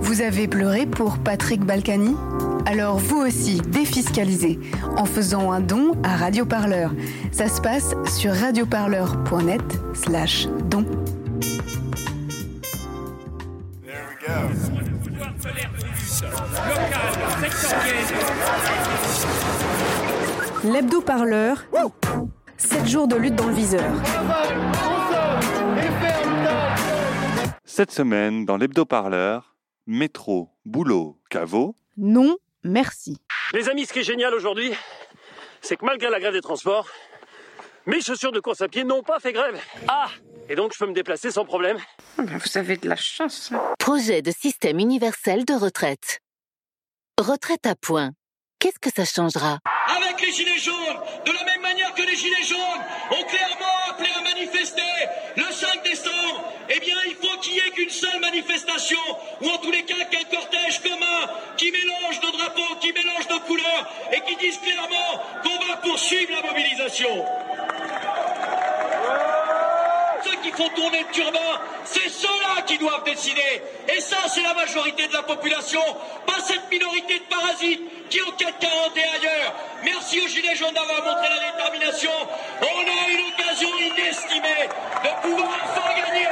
Vous avez pleuré pour Patrick Balkany? Alors vous aussi, défiscalisez en faisant un don à Radioparleur. Ça se passe sur radioparleur.net slash don. L'hebdo-parleur, 7 jours de lutte dans le viseur. Cette semaine, dans l'hebdo-parleur, métro, boulot, caveau. Non, merci. Les amis, ce qui est génial aujourd'hui, c'est que malgré la grève des transports, mes chaussures de course à pied n'ont pas fait grève. Ah Et donc je peux me déplacer sans problème. Vous avez de la chance. Projet de système universel de retraite. Retraite à point. Qu'est-ce que ça changera? Avec les Gilets jaunes, de la même manière que les Gilets jaunes ont clairement appelé à manifester le 5 décembre, eh bien il faut qu'il n'y ait qu'une seule manifestation, ou en tous les cas qu'un cortège commun qui mélange nos drapeaux, qui mélange nos couleurs, et qui dise clairement qu'on va poursuivre la mobilisation. Ceux qui font tourner le turban, c'est ceux-là qui doivent décider. Et ça, c'est la majorité de la population, pas cette minorité de parasites qui ont 440 et ailleurs. Merci aux Gilets jaunes d'avoir montré la détermination. On a une inestimée de pouvoir enfin gagner.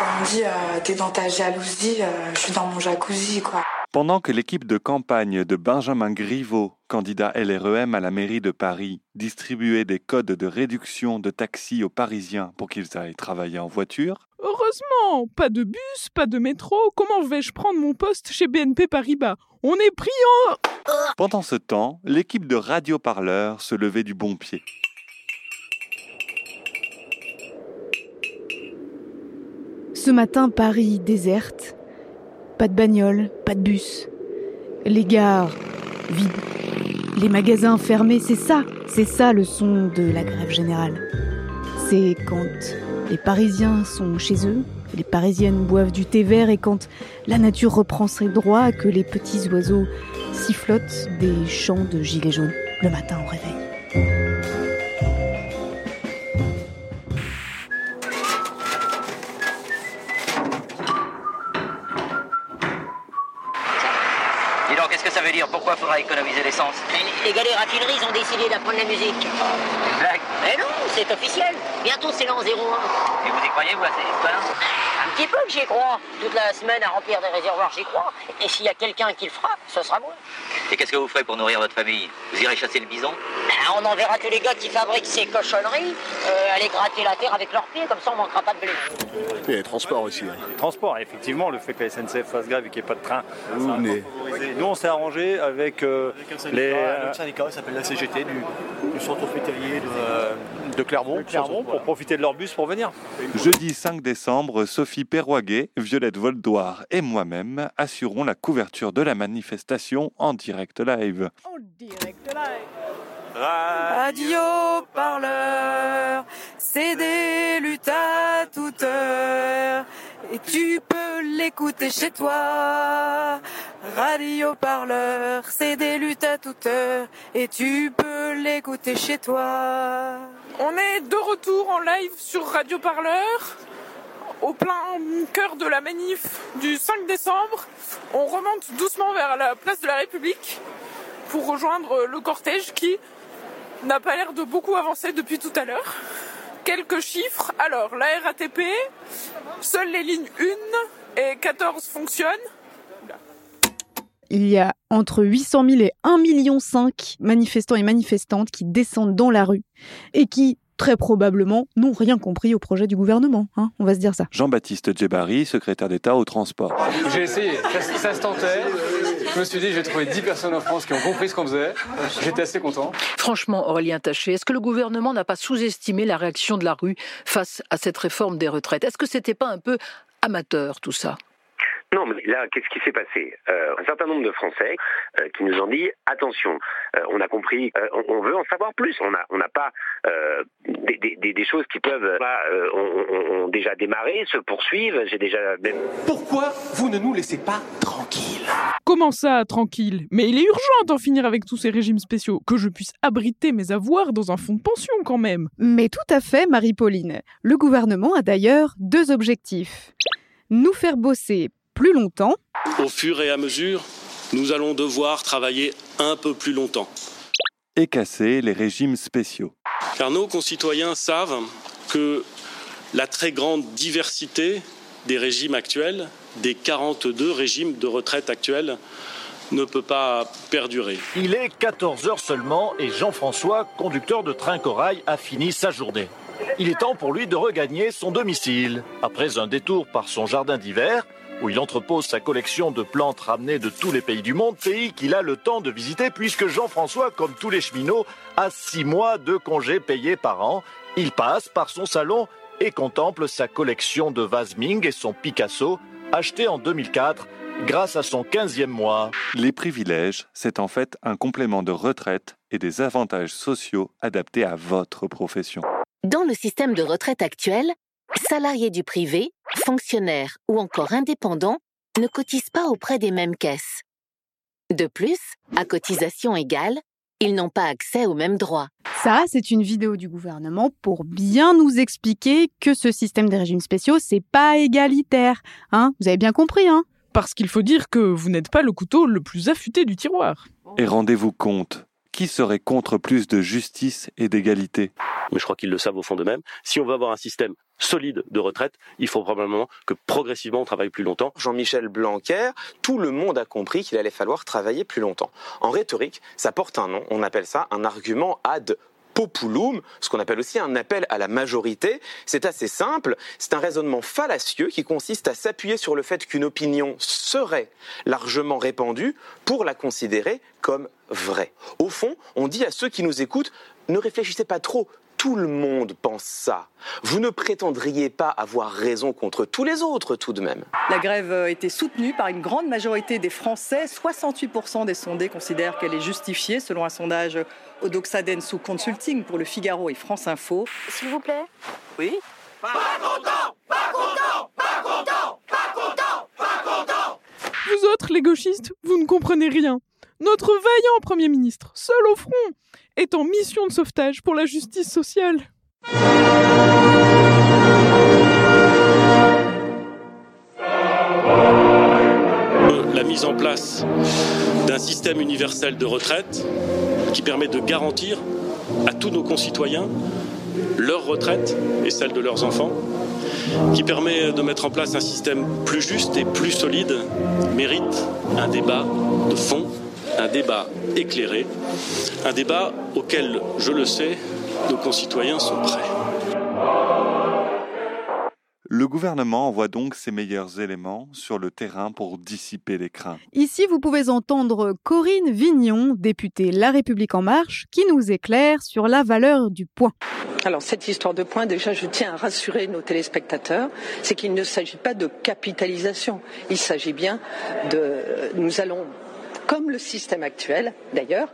On me dit, euh, t'es dans ta jalousie, euh, je suis dans mon jacuzzi, quoi. Pendant que l'équipe de campagne de Benjamin Griveaux, candidat LREM à la mairie de Paris, distribuait des codes de réduction de taxi aux Parisiens pour qu'ils aillent travailler en voiture, Heureusement, pas de bus, pas de métro. Comment vais-je prendre mon poste chez BNP Paribas? On est pris en... pendant ce temps, l'équipe de radioparleurs se levait du bon pied. Ce matin, Paris déserte. Pas de bagnole, pas de bus. Les gares vides. Les magasins fermés, c'est ça, c'est ça le son de la grève générale. C'est quand les Parisiens sont chez eux, les Parisiennes boivent du thé vert et quand la nature reprend ses droits, que les petits oiseaux sifflotent des chants de gilets jaunes le matin au réveil. Veut dire Pourquoi faudra économiser l'essence Les gars des raffineries ont décidé d'apprendre la musique. Blague Mais non, c'est officiel. Bientôt c'est l'an 01. Et vous y croyez, vous, à ces histoires Un petit peu que j'y crois. Toute la semaine à remplir des réservoirs, j'y crois. Et s'il y a quelqu'un qui le fera, ce sera moi. Et qu'est-ce que vous ferez pour nourrir votre famille Vous irez chasser le bison Ben, on enverra tous les gars qui fabriquent ces cochonneries euh, aller gratter la terre avec leurs pieds, comme ça on manquera pas de blé. Il y a les transports aussi. hein. Transport, effectivement, le fait que la SNCF fasse grève et qu'il n'y ait pas de train. Vous ça a venez. favorisé. Nous, on s'est arrangé avec, euh, les, Le syndicat il s'appelle la CGT du, du centre hospitalier de, de Clermont. Clermont pour profiter de leur bus pour venir. Jeudi 5 décembre, Sophie Perroguet, Violette Voldoir et moi-même assurons la couverture de la manifestation en direct live. Radio parleur, c'est des luttes à toute heure. Et tu peux l'écouter chez toi. Radio parleur, c'est des luttes à toute heure. Et tu peux l'écouter chez toi. On est de retour en live sur Radio Parleur, au plein cœur de la manif du 5 décembre. On remonte doucement vers la place de la République pour rejoindre le cortège qui n'a pas l'air de beaucoup avancer depuis tout à l'heure. Quelques chiffres. Alors, la RATP, seules les lignes 1 et 14 fonctionnent. Il y a entre 800 000 et 1,5 million manifestants et manifestantes qui descendent dans la rue et qui, très probablement, n'ont rien compris au projet du gouvernement. hein, on va se dire ça. Jean-Baptiste Djebari, secrétaire d'État au transport. J'ai essayé, ça, ça se tentait. Je me suis dit, j'ai trouvé 10 personnes en France qui ont compris ce qu'on faisait. J'étais assez content. Franchement, Aurélien Taché, est-ce que le gouvernement n'a pas sous-estimé la réaction de la rue face à cette réforme des retraites? Est-ce que c'était pas un peu amateur tout ça? Non, mais là, qu'est-ce qui s'est passé? Euh, Un certain nombre de Français euh, qui nous ont dit attention, euh, on a compris, euh, on, on veut en savoir plus. On n'a on pas euh, des, des- des- des choses qui peuvent ont- ont déjà démarré, se poursuivent. J'ai déjà même Pourquoi vous ne nous laissez pas tranquilles? Comment ça, tranquille? Mais il est urgent d'en finir avec tous ces régimes spéciaux, que je puisse abriter mes avoirs dans un fonds de pension quand même. Mais tout à fait, Marie-Pauline. Le gouvernement a d'ailleurs deux objectifs. nous faire bosser plus longtemps. Au fur et à mesure, nous allons devoir travailler un peu plus longtemps. Et casser les régimes spéciaux. Car nos concitoyens savent que la très grande diversité des régimes actuels, des 42 régimes de retraite actuels, ne peut pas perdurer. Il est 14 heures seulement et Jean-François, conducteur de train corail, a fini sa journée. Il est temps pour lui de regagner son domicile. Après un détour par son jardin d'hiver, où il entrepose sa collection de plantes ramenées de tous les pays du monde, pays qu'il a le temps de visiter puisque Jean-François, comme tous les cheminots, a six mois de congés payés par an. Il passe par son salon et contemple sa collection de vases Ming et son Picasso, acheté en 2004 grâce à son 15e mois. Les privilèges, c'est en fait un complément de retraite et des avantages sociaux adaptés à votre profession. Dans le système de retraite actuel, salariés du privé, fonctionnaires ou encore indépendants ne cotisent pas auprès des mêmes caisses. De plus, à cotisation égale, ils n'ont pas accès aux mêmes droits. Ça, c'est une vidéo du gouvernement pour bien nous expliquer que ce système des régimes spéciaux, c'est pas égalitaire. Hein Vous avez bien compris, hein Parce qu'il faut dire que vous n'êtes pas le couteau le plus affûté du tiroir. Et rendez-vous compte, qui serait contre plus de justice et d'égalité Mais je crois qu'ils le savent au fond d'eux-mêmes. Si on veut avoir un système solide de retraite, il faut probablement que progressivement on travaille plus longtemps. Jean-Michel Blanquer, tout le monde a compris qu'il allait falloir travailler plus longtemps. En rhétorique, ça porte un nom, on appelle ça un argument ad populum, ce qu'on appelle aussi un appel à la majorité. C'est assez simple, c'est un raisonnement fallacieux qui consiste à s'appuyer sur le fait qu'une opinion serait largement répandue pour la considérer comme vraie. Au fond, on dit à ceux qui nous écoutent, ne réfléchissez pas trop, tout le monde pense ça. Vous ne prétendriez pas avoir raison contre tous les autres tout de même. La grève a été soutenue par une grande majorité des Français. 68% des sondés considèrent qu'elle est justifiée, selon un sondage Odoxaden sous Consulting pour le Figaro et France Info. S'il vous plaît Oui Pas content Pas content Pas content Pas content Pas content Vous autres, les gauchistes, vous ne comprenez rien. Notre vaillant Premier ministre, seul au front, est en mission de sauvetage pour la justice sociale. La mise en place d'un système universel de retraite qui permet de garantir à tous nos concitoyens leur retraite et celle de leurs enfants, qui permet de mettre en place un système plus juste et plus solide, mérite un débat de fond, un débat éclairé, un débat auquel, je le sais, nos concitoyens sont prêts. Le gouvernement envoie donc ses meilleurs éléments sur le terrain pour dissiper les craintes. Ici, vous pouvez entendre Corinne Vignon, députée La République En Marche, qui nous éclaire sur la valeur du point. Alors cette histoire de points, déjà je tiens à rassurer nos téléspectateurs, c'est qu'il ne s'agit pas de capitalisation, il s'agit bien de... Nous allons comme le système actuel d'ailleurs,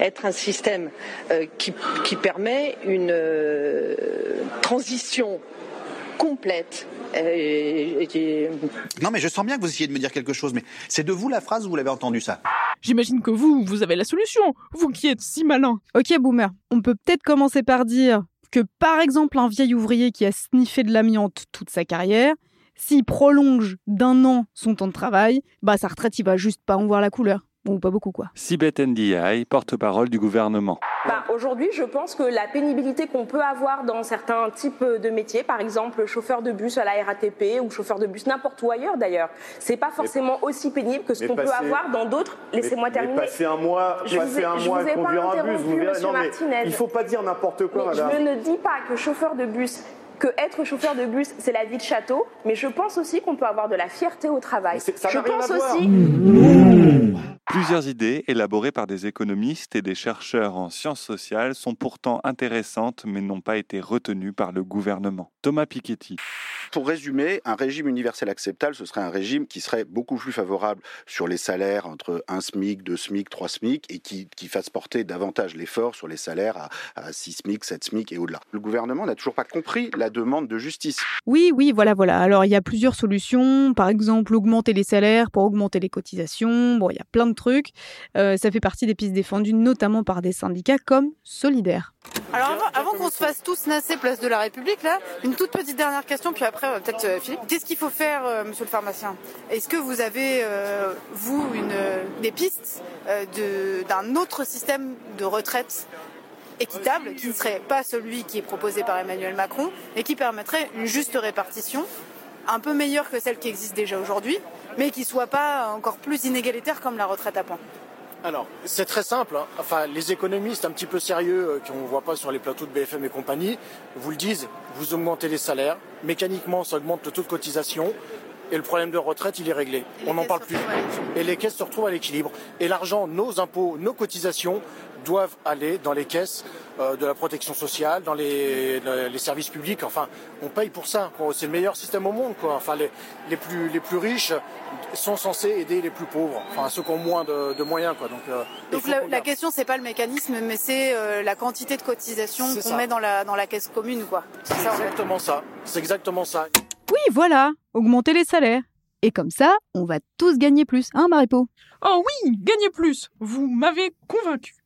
être un système euh, qui, qui, permet une euh, transition complète. Et, et... Non, mais je sens bien que vous essayez de me dire quelque chose, mais c'est de vous la phrase ou vous l'avez entendu ça J'imagine que vous, vous avez la solution, vous qui êtes si malin. Ok, boomer, on peut peut-être commencer par dire que par exemple un vieil ouvrier qui a sniffé de l'amiante toute sa carrière, s'il prolonge d'un an son temps de travail, bah sa retraite il va juste pas en voir la couleur. Bon, pas beaucoup quoi. Sibeth Ndiaye, porte-parole du gouvernement. Bah, Aujourd'hui, je pense que la pénibilité qu'on peut avoir dans certains types de métiers, par exemple chauffeur de bus à la RATP ou chauffeur de bus n'importe où ailleurs d'ailleurs, c'est pas forcément mais, aussi pénible que ce qu'on peut avoir dans d'autres. Laissez-moi terminer. Mais passer un mois, je passer ai, un mois à conduire un bus, vous verrez. Non, mais il faut pas dire n'importe quoi, mais madame. Je ne dis pas que chauffeur de bus que être chauffeur de bus, c'est la vie de château, mais je pense aussi qu'on peut avoir de la fierté au travail. Ça je pense aussi. Plusieurs idées élaborées par des économistes et des chercheurs en sciences sociales sont pourtant intéressantes mais n'ont pas été retenues par le gouvernement. Thomas Piketty. Pour résumer, un régime universel acceptable, ce serait un régime qui serait beaucoup plus favorable sur les salaires entre 1 SMIC, 2 SMIC, 3 SMIC et qui, qui fasse porter davantage l'effort sur les salaires à, à 6 SMIC, 7 SMIC et au-delà. Le gouvernement n'a toujours pas compris la demande de justice. Oui, oui, voilà, voilà. Alors il y a plusieurs solutions. Par exemple, augmenter les salaires pour augmenter les cotisations. Bon, il y a plein de trucs. Euh, ça fait partie des pistes défendues, notamment par des syndicats comme Solidaire. Alors avant, avant qu'on se fasse tous nasser place de la République, là, une toute petite dernière question, puis après Philippe. Qu'est-ce qu'il faut faire, monsieur le pharmacien? Est-ce que vous avez, vous, une, des pistes d'un autre système de retraite équitable, qui ne serait pas celui qui est proposé par Emmanuel Macron, et qui permettrait une juste répartition, un peu meilleure que celle qui existe déjà aujourd'hui, mais qui soit pas encore plus inégalitaire comme la retraite à points? Alors, c'est très simple. Hein. Enfin, les économistes un petit peu sérieux qu'on ne voit pas sur les plateaux de BFM et compagnie vous le disent. Vous augmentez les salaires, mécaniquement, ça augmente le taux de cotisation. Et le problème de retraite, il est réglé. On n'en parle plus. Et les caisses se retrouvent à l'équilibre. Et l'argent, nos impôts, nos cotisations doivent aller dans les caisses euh, de la protection sociale, dans les, services publics. Enfin, on paye pour ça. C'est le meilleur système au monde. Quoi. Enfin, les, plus, les plus riches sont censés aider les plus pauvres, enfin ceux qui ont moins de, moyens. Quoi. Donc, euh, Donc la, la, question, c'est pas le mécanisme, mais c'est euh, la quantité de cotisation qu'on met dans la, dans la caisse commune. Quoi. C'est exactement ça. C'est exactement ça. Oui, voilà, augmenter les salaires. Et comme ça, on va tous gagner plus, hein, Maripo Oh oui, gagner plus Vous m'avez convaincu.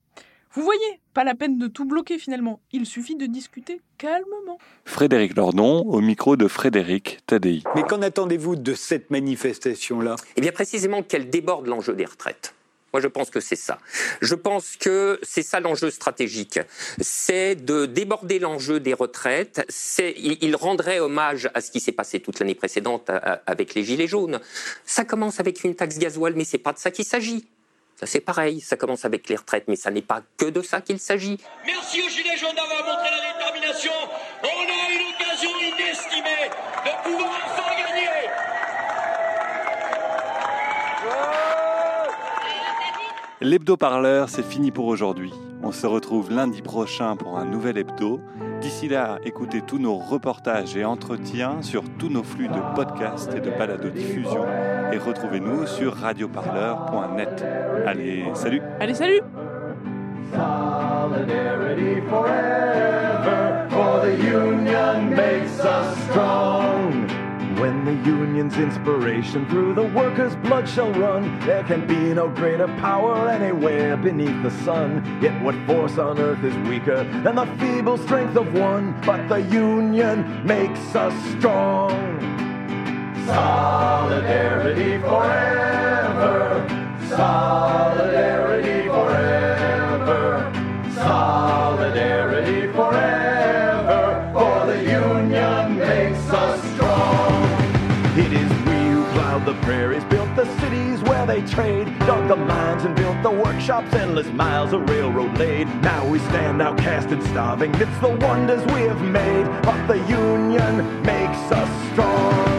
Vous voyez, pas la peine de tout bloquer finalement, il suffit de discuter calmement. Frédéric Lordon, au micro de Frédéric Tadei. Mais qu'en attendez-vous de cette manifestation-là? Eh bien précisément qu'elle déborde l'enjeu des retraites. Moi, je pense que c'est ça. Je pense que c'est ça l'enjeu stratégique. C'est de déborder l'enjeu des retraites. Il, il, rendrait hommage à ce qui s'est passé toute l'année précédente avec les Gilets jaunes. Ça commence avec une taxe gasoil, mais c'est pas de ça qu'il s'agit. Ça c'est pareil, ça commence avec les retraites, mais ça n'est pas que de ça qu'il s'agit. Merci aux Gilets jaunes d'avoir montré la détermination. On a une occasion inestimée de pouvoir enfin gagner. L'hebdo-parleur, c'est fini pour aujourd'hui. On se retrouve lundi prochain pour un nouvel hebdo. D'ici là, écoutez tous nos reportages et entretiens sur tous nos flux de podcasts et de balado-diffusion et retrouvez-nous sur radioparleur.net. Allez, salut Allez, salut the union's inspiration through the workers' blood shall run, there can be no greater power anywhere beneath the sun. Yet what force on earth is weaker than the feeble strength of one? But the union makes us strong. Solidarity forever. Solidarity they trade, dug the mines and built the workshops, endless miles of railroad laid. Now we stand outcast and starving, it's the wonders we have made, but the union makes us strong.